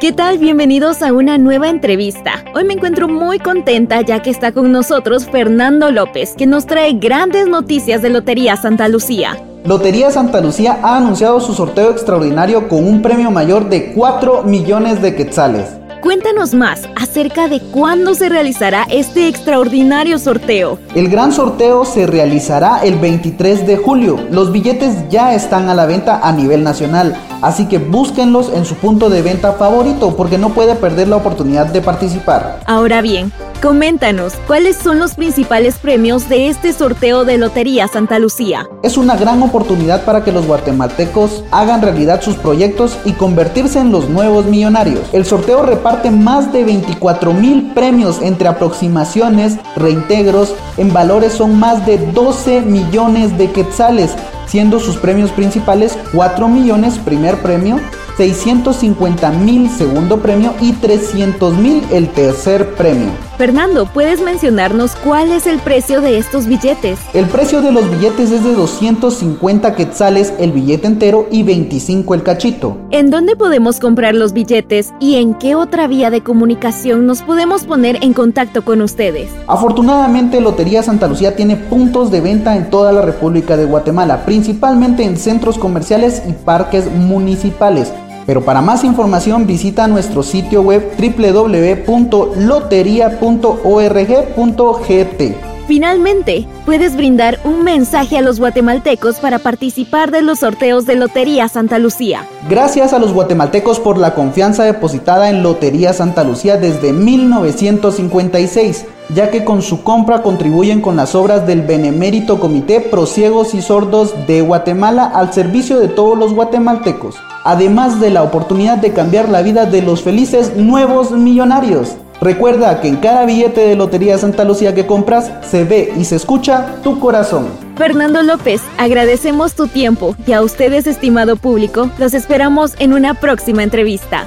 ¿Qué tal? Bienvenidos a una nueva entrevista. Hoy me encuentro muy contenta ya que está con nosotros Fernando López, que nos trae grandes noticias de Lotería Santa Lucía. Lotería Santa Lucía ha anunciado su sorteo extraordinario con un premio mayor de 4 millones de quetzales. Cuéntanos más acerca de cuándo se realizará este extraordinario sorteo. El gran sorteo se realizará el 23 de julio. Los billetes ya están a la venta a nivel nacional, así que búsquenlos en su punto de venta favorito porque no puede perder la oportunidad de participar. Ahora bien, Coméntanos, ¿cuáles son los principales premios de este sorteo de Lotería Santa Lucía? Es una gran oportunidad para que los guatemaltecos hagan realidad sus proyectos y convertirse en los nuevos millonarios. El sorteo reparte más de 24 mil premios entre aproximaciones, reintegros, en valores son más de 12 millones de quetzales, siendo sus premios principales 4 millones primer premio, 650 mil segundo premio y 300 mil el tercer premio. Fernando, ¿puedes mencionarnos cuál es el precio de estos billetes? El precio de los billetes es de 250 quetzales el billete entero y 25 el cachito. ¿En dónde podemos comprar los billetes y en qué otra vía de comunicación nos podemos poner en contacto con ustedes? Afortunadamente, Lotería Santa Lucía tiene puntos de venta en toda la República de Guatemala, principalmente en centros comerciales y parques municipales. Pero para más información visita nuestro sitio web www.loteria.org.gt. Finalmente, puedes brindar un mensaje a los guatemaltecos para participar de los sorteos de Lotería Santa Lucía. Gracias a los guatemaltecos por la confianza depositada en Lotería Santa Lucía desde 1956, ya que con su compra contribuyen con las obras del Benemérito Comité Prosiegos y Sordos de Guatemala al servicio de todos los guatemaltecos, además de la oportunidad de cambiar la vida de los felices nuevos millonarios. Recuerda que en cada billete de Lotería Santa Lucía que compras se ve y se escucha tu corazón. Fernando López, agradecemos tu tiempo y a ustedes, estimado público, los esperamos en una próxima entrevista.